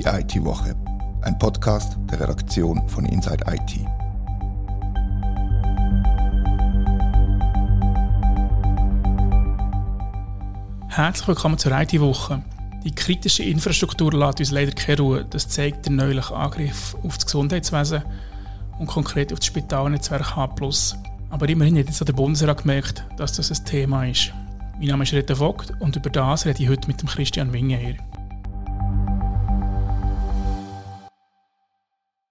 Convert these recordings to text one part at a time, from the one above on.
Die IT-Woche, ein Podcast der Redaktion von Inside IT. Herzlich willkommen zur IT-Woche. Die kritische Infrastruktur lässt uns leider keine Ruhe. Das zeigt der neuliche Angriff auf das Gesundheitswesen und konkret auf das Spitalnetzwerk H+. Aber immerhin hat jetzt der Bundesrat gemerkt, dass das ein Thema ist. Mein Name ist Rita Vogt und über das rede ich heute mit dem Christian Wingeher.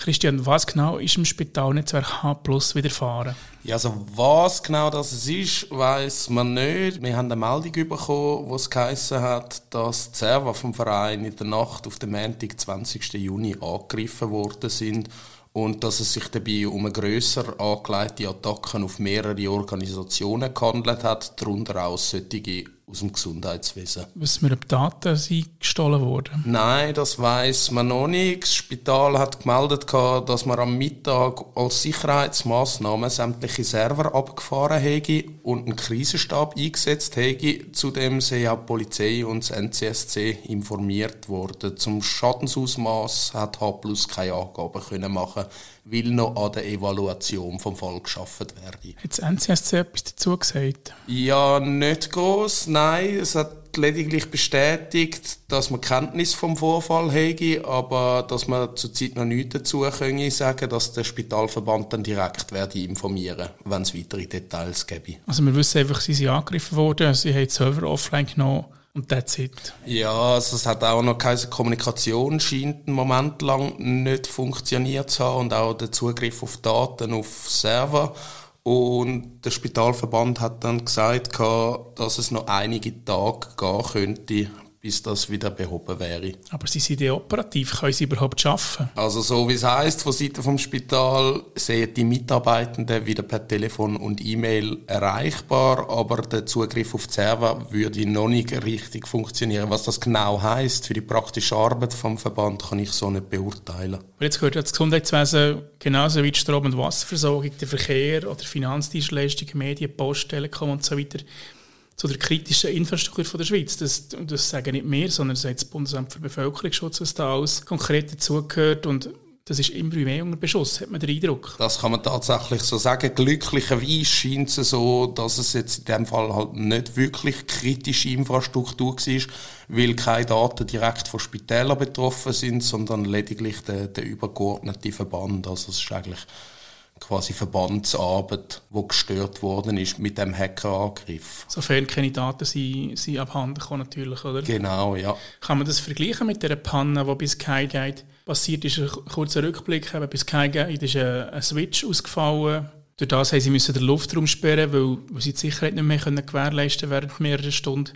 Christian, was genau ist im Spitalnetzwerk H Plus widerfahren? Ja, also was genau das ist, weiß man nicht. Wir haben eine Meldung bekommen, wo es geheißen hat, dass die Server vom Verein in der Nacht auf den Montag, 20. Juni, angegriffen worden sind und dass es sich dabei um eine grösser angelegte Attacken auf mehrere Organisationen gehandelt hat, darunter auch solche aus dem Gesundheitswesen. Wissen wir, ob Daten sind gestohlen wurden? Nein, das weiß man noch nicht. Das Spital hat gemeldet, dass man am Mittag als Sicherheitsmaßnahme sämtliche Server abgefahren hätte und einen Krisenstab eingesetzt hätte. Zudem sind auch die Polizei und das NCSC informiert worden. Zum Schadensausmaß hat H plus keine Angaben können machen weil noch an der Evaluation vom Fall geschaffen werde. Hat das NCSC etwas dazu gesagt? Ja, nicht groß. Nein, es hat lediglich bestätigt, dass man Kenntnis vom Vorfall hätte, aber dass man zurzeit noch nichts dazu können sagen, dass der Spitalverband dann direkt werde informieren, wenn es weitere Details gäbe. Also wir wissen einfach, sie sind angegriffen worden, sie haben die Server offline genommen und that's it. Ja, also es hat auch noch keine Kommunikation, scheint einen Moment lang nicht funktioniert zu haben und auch der Zugriff auf Daten auf Server. Und der Spitalverband hat dann gesagt, dass es noch einige Tage gehen könnte, bis das wieder behoben wäre. Aber sie sind ja operativ, können sie überhaupt schaffen? Also so wie es heißt von Seiten vom Spital sehen die Mitarbeitenden wieder per Telefon und E-Mail erreichbar, aber der Zugriff auf die Server würde noch nicht richtig funktionieren. Was das genau heißt für die praktische Arbeit vom Verband, kann ich so nicht beurteilen. Aber jetzt gehört das Gesundheitswesen genauso wie die Strom- und Wasserversorgung, der Verkehr oder Finanzdienstleistungen, Medien, Post, Telekom und so weiter zu der kritischen Infrastruktur von der Schweiz. Das, das sagen nicht mehr, sondern das das Bundesamt für Bevölkerungsschutz, was da alles konkret dazugehört und das ist immer mehr unter Beschuss, hat man den Eindruck. Das kann man tatsächlich so sagen. Glücklicherweise scheint es so, dass es jetzt in dem Fall halt nicht wirklich kritische Infrastruktur war, weil keine Daten direkt von Spitälern betroffen sind, sondern lediglich der, der übergeordnete Verband. Also es ist eigentlich quasi Verbandsarbeit, die gestört worden ist mit dem Hackerangriff. Sofern keine Daten sind, sind abhanden kommen natürlich, oder? Genau, ja. Kann man das vergleichen mit der Panne, die bis Skyguide passiert ist? Ein kurzer Rückblick, bei Skyguide ist ein Switch ausgefallen. Durch das haben sie müssen den Luftraum sperren, weil, weil sie die Sicherheit nicht mehr gewährleisten während mehrerer Stunden.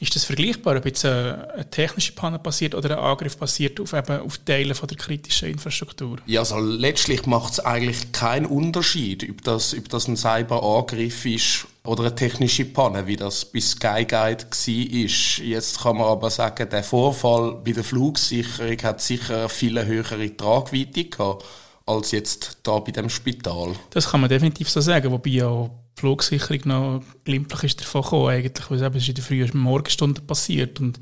Ist das vergleichbar, ob jetzt eine, eine, technische Panne passiert oder ein Angriff passiert auf, eben, auf Teile von der kritischen Infrastruktur? Ja, also letztlich macht es eigentlich keinen Unterschied, ob das, ob das ein Cyberangriff ist oder eine technische Panne, wie das bei Skyguide war. Jetzt kann man aber sagen, der Vorfall bei der Flugsicherung hat sicher viele höhere Tragweite gehabt als jetzt da bei dem Spital. Das kann man definitiv so sagen, wobei ja Flugsicherung noch glimpflich ist davon gekommen, eigentlich, weil es in der frühen Morgenstunde passiert und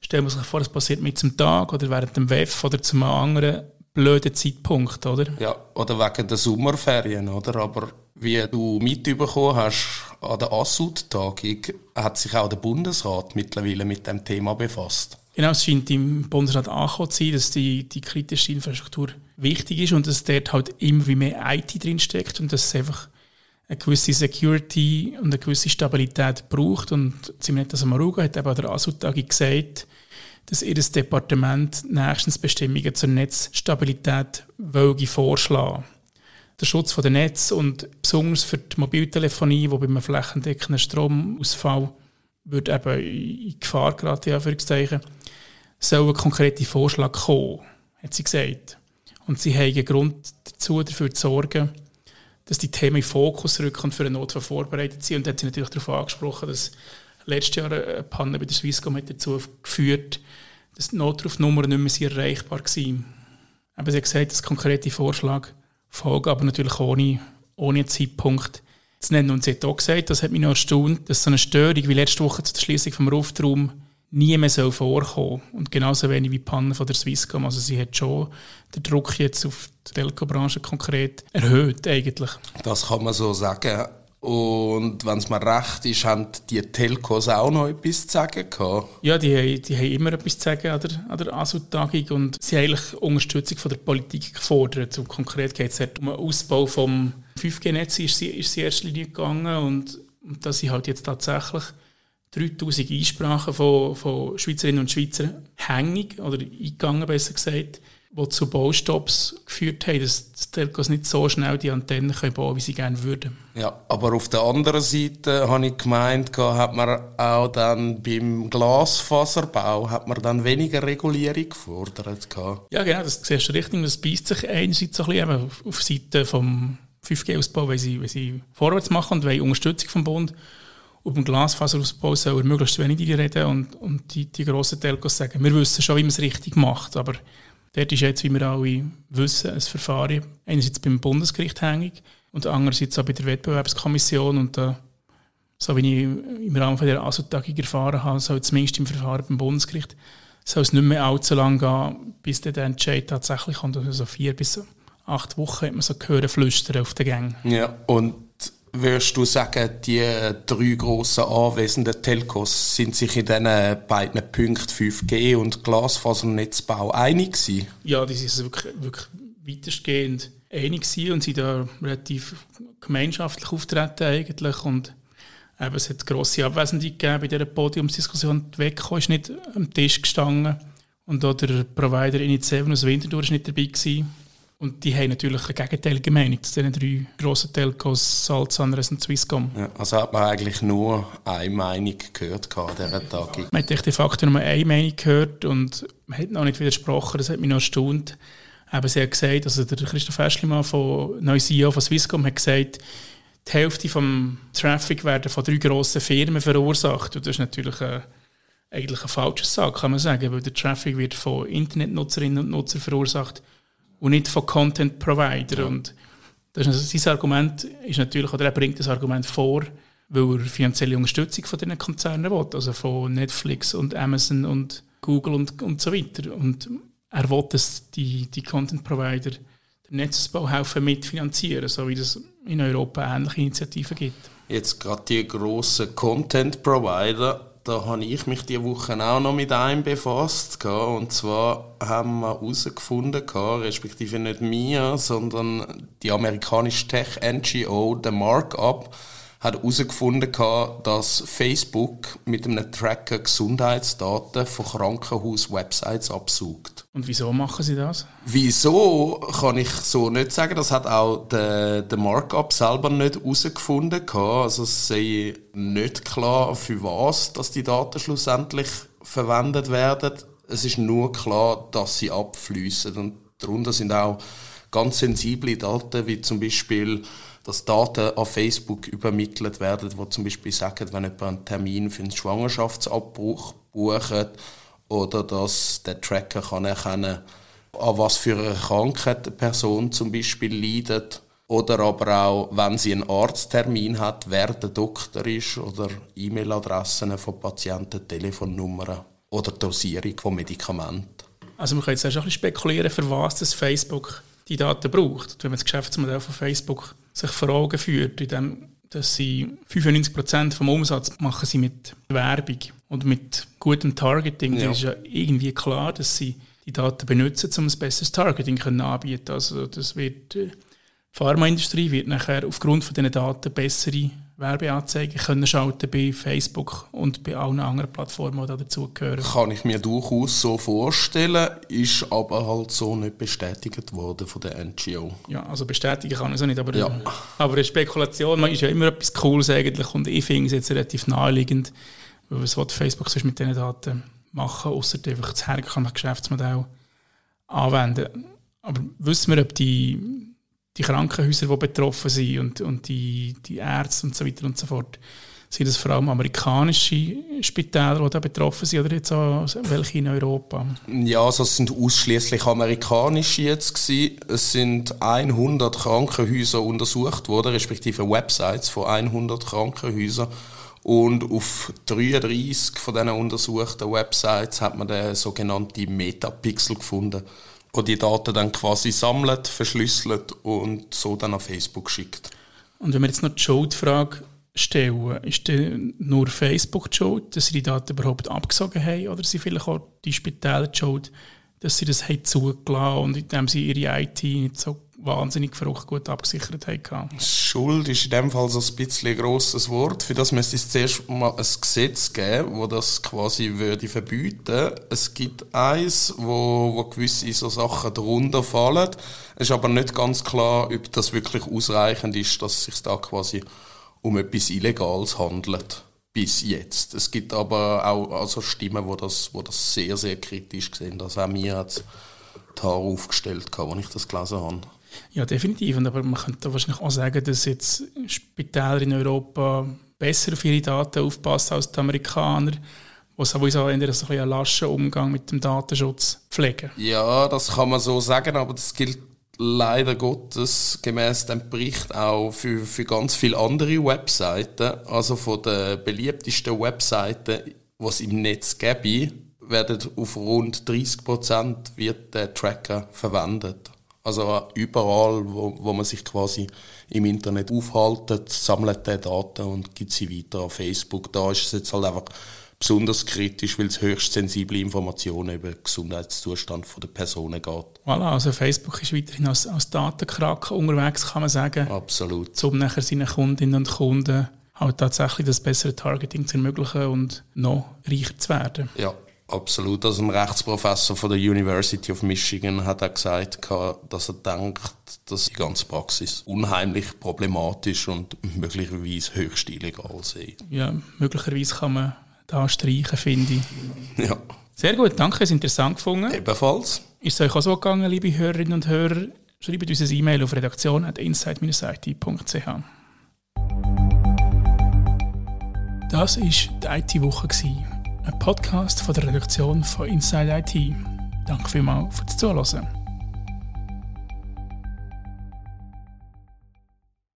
stellen wir sich vor, es passiert mit zum Tag oder während dem WEF oder zu einem anderen blöden Zeitpunkt, oder? Ja, oder wegen der Sommerferien, oder? Aber wie du mitbekommen hast, an der Assut-Tagung hat sich auch der Bundesrat mittlerweile mit dem Thema befasst. Genau, es scheint im Bundesrat angekommen zu sein, dass die, die kritische Infrastruktur wichtig ist und dass dort halt immer wie mehr IT drinsteckt und dass es einfach eine gewisse Security und eine gewisse Stabilität braucht. Und Simonetta Samaruga hat eben an der ASU-Tagung gesagt, dass ihr Departement nächstens Bestimmungen zur Netzstabilität wollte vorschlagen Der Schutz der Netz und besonders für die Mobiltelefonie, wo bei einem flächendeckenden Stromausfall wird eben in Gefahr geraten, Anführungszeichen, soll ein konkreter Vorschlag kommen, hat sie gesagt. Und sie haben Grund dazu, dafür zu sorgen, dass die Themen in Fokus rücken und für einen Notfall vorbereitet sind. Und da hat sie natürlich darauf angesprochen, dass letztes Jahr eine Panne bei der Swisscom hat dazu geführt, dass die Notrufnummern nicht mehr erreichbar waren. Aber sie hat gesagt, dass konkrete Vorschlag folgen, aber natürlich ohne, ohne Zeitpunkt zu nennen. Und sie hat auch gesagt, das hat mich noch erstaunt, dass so eine Störung wie letzte Woche zur Schließung vom Luftraum nie mehr so vorkommen. Und genauso wenig wie die Panne von der Swisscom. Also sie hat schon den Druck jetzt auf die Telco-Branche konkret erhöht eigentlich. Das kann man so sagen. Und wenn es mir recht ist, haben die Telcos auch noch etwas zu sagen gehabt? Ja, die, die haben immer etwas zu sagen an der, an der ASU-Tagung und sie haben eigentlich Unterstützung von der Politik gefordert. Und konkret geht es um den Ausbau des 5G-Netz ist sie, ist sie Linie gegangen und, und da sind halt jetzt tatsächlich 3000 Einsprachen von, von Schweizerinnen und Schweizern hängig oder eingegangen, besser gesagt, die zu Baustops geführt haben, dass die Telcos nicht so schnell die Antennen können bauen wie sie gerne würden. Ja, aber auf der anderen Seite habe ich gemeint, hat man auch dann beim Glasfaserbau hat man dann weniger Regulierung gefordert. Ja, genau, das siehst du richtig. Das beißt sich einerseits so ein bisschen auf, Seite vom 5G-Ausbau, weil sie, weil sie vorwärts machen und wollen Unterstützung vom Bund. Und beim Glasfaserausbau soll er möglichst wenig reden und, und die, die grossen Telcos sagen, wir wissen schon, wie man es richtig macht, aber dort ist jetzt, wie wir alle wissen, ein Verfahren. Einerseits beim Bundesgericht hängig und andererseits auch bei der Wettbewerbskommission. Und da, so wie ich im Rahmen von der ASO-Tagung erfahren habe, soll zumindest im Verfahren beim Bundesgericht soll es nicht mehr allzu lange gehen, bis der Entscheid tatsächlich. Kommt, also vier bis acht Wochen hat man so gehört flüstern auf den Gängen. Ja, und würdest du sagen, die drei grossen anwesenden Telcos sind sich in diesen beiden Punkten 5G und Glasfasernetzbau einig gewesen? Ja, die sind wirklich, wirklich weitestgehend einig gewesen und sind da relativ gemeinschaftlich auftreten eigentlich und eben, es hat grosse Abwesende gegeben bei dieser Podiumsdiskussion. Die WECO ist nicht am Tisch gestanden und auch der Provider Init7 aus Winterthur ist nicht dabei gewesen. Und die haben natürlich eine gegenteilige Meinung zu diesen drei grossen Telcos, Salz, Sunrise und Swisscom. Ja, also hat man eigentlich nur eine Meinung gehört an dieser Tagung? Man hat de facto nur eine Meinung gehört und man hat noch nicht widersprochen, das hat mich noch erstaunt. Aber sie hat gesagt, also der Christoph Eschlimann, von neuer CEO von Swisscom, hat gesagt, die Hälfte vom Traffic werden von drei grossen Firmen verursacht. Und das ist natürlich eine, eigentlich eine falsche Sache, kann man sagen, weil der Traffic wird von Internetnutzerinnen und Nutzern verursacht und nicht von Content Provider. Ja. Und das ist, also, sein Argument ist natürlich, oder er bringt das Argument vor, weil er finanzielle Unterstützung von diesen Konzernen will, also von Netflix und Amazon und Google und, und so weiter. Und er will, dass die, die Content Provider den Netzausbau helfen mitfinanzieren, so wie es in Europa ähnliche Initiativen gibt. Jetzt gerade die grossen Content Provider, da habe ich mich diese Woche auch noch mit einem befasst. Und zwar haben wir herausgefunden, respektive nicht mir, sondern die amerikanische Tech-NGO, der Markup, hat herausgefunden, dass Facebook mit einem Tracker Gesundheitsdaten von Krankenhaus-Websites absucht. Und wieso machen sie das? Wieso kann ich so nicht sagen. Das hat auch der, der Markup selber nicht herausgefunden. Also es sei nicht klar, für was dass die Daten schlussendlich verwendet werden. Es ist nur klar, dass sie abfließen. Und darunter sind auch ganz sensible Daten, wie zum Beispiel dass Daten an Facebook übermittelt werden, wo zum Beispiel sagen, wenn jemand einen Termin für einen Schwangerschaftsabbruch bucht oder dass der Tracker kann erkennen an was für eine Krankheit eine Person zum Beispiel leidet oder aber auch, wenn sie einen Arzttermin hat, wer der Doktor ist oder E-Mail-Adressen von Patienten, Telefonnummern oder Dosierung von Medikamenten. Also man kann jetzt auch ein bisschen spekulieren, für was das Facebook die Daten braucht. Wenn man das Geschäftsmodell von Facebook sich vor Augen führt, indem dass sie 95% vom Umsatz machen sie mit Werbung und mit gutem Targeting. Ja. Das ist ja irgendwie klar, dass sie die Daten benutzen, um ein besseres Targeting können anbieten. Also das wird äh, die Pharmaindustrie wird nachher aufgrund von diesen Daten bessere Werbeanzeigen können schalten bei Facebook und bei allen anderen Plattformen, die dazugehören. Kann ich mir durchaus so vorstellen, ist aber halt so nicht bestätigt worden von der NGO. Ja, also bestätigen kann ich es nicht, aber, ja. aber eine Spekulation ist ja immer etwas Cooles eigentlich und ich finde es jetzt relativ naheliegend, weil was will Facebook sonst mit diesen Daten machen, außer einfach das herkommende Geschäftsmodell anwenden. Aber wissen wir, ob die die Krankenhäuser, die betroffen sind und, und die, die Ärzte und so weiter und so fort, Sind das vor allem amerikanische Spitäler, die da betroffen sind, oder jetzt auch welche in Europa? Ja, also es sind ausschließlich amerikanische jetzt gewesen. Es sind 100 Krankenhäuser untersucht worden, respektive Websites von 100 Krankenhäusern. Und auf 33 von diesen untersuchten Websites hat man den sogenannten Metapixel gefunden, wo die Daten dann quasi sammelt, verschlüsselt und so dann auf Facebook schickt. Und wenn wir jetzt noch die Schuldfrage stellen, ist denn nur Facebook die Schuld, dass sie die Daten überhaupt abgesogen haben, oder sind vielleicht auch die Spitäler die Schuld, dass sie das haben zugelassen und indem sie ihre IT nicht so wahnsinnig verrückt gut abgesichert haben. Schuld ist in dem Fall so ein bisschen ein grosses Wort. Für das müsste es zuerst mal ein Gesetz geben, wo das quasi würde verbieten. Es gibt eins, wo, wo gewisse so Sachen darunter fallen. Es ist aber nicht ganz klar, ob das wirklich ausreichend ist, dass es sich da quasi um etwas Illegales handelt. Bis jetzt. Es gibt aber auch also Stimmen, wo das, wo das sehr, sehr kritisch sehen. Also auch mir hat die Haare aufgestellt, als ich das gelesen habe. Ja, definitiv. Aber man könnte wahrscheinlich auch sagen, dass jetzt Spitäler in Europa besser auf ihre Daten aufpassen als die Amerikaner, die sowieso eher so ein einen laschen Umgang mit dem Datenschutz pflegen. Ja, das kann man so sagen, aber das gilt leider Gottes gemäß dem Bericht auch für, für ganz viele andere Webseiten. Also von den beliebtesten Webseiten, es im Netz gäbe, werden auf rund 30 Prozent wird der Tracker verwendet. Also überall, wo, wo man sich quasi im Internet aufhaltet, sammelt der Daten und gibt sie weiter auf Facebook. Da ist es jetzt halt einfach besonders kritisch, weil es höchst sensible Informationen über den Gesundheitszustand der Personen geht. Voilà, also Facebook ist weiterhin als, als Datenkraken unterwegs, kann man sagen. Absolut. Um nachher seinen Kundinnen und Kunden halt tatsächlich das bessere Targeting zu ermöglichen und noch reicher zu werden. Ja, Absolut. Also ein Rechtsprofessor von der University of Michigan hat auch gesagt, dass er denkt, dass die ganze Praxis unheimlich problematisch und möglicherweise höchst illegal sei. Ja, möglicherweise kann man da streichen, finde ich. Ja. Sehr gut, danke, es interessant gefunden. Ebenfalls. Ist es euch auch so gegangen, liebe Hörerinnen und Hörer? Schreibt uns ein E-Mail auf redaktion.insight-it.ch. Das war die IT-Woche ein Podcast von der Redaktion von Inside IT. Danke vielmals fürs Zuhören.